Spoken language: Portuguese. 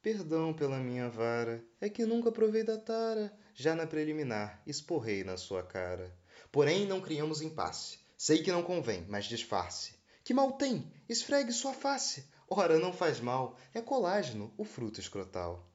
Perdão pela minha vara, é que nunca provei da tara. Já na preliminar, esporrei na sua cara. Porém, não criamos impasse. Sei que não convém, mas disfarce. Que mal tem? Esfregue sua face. Ora, não faz mal. É colágeno, o fruto escrotal.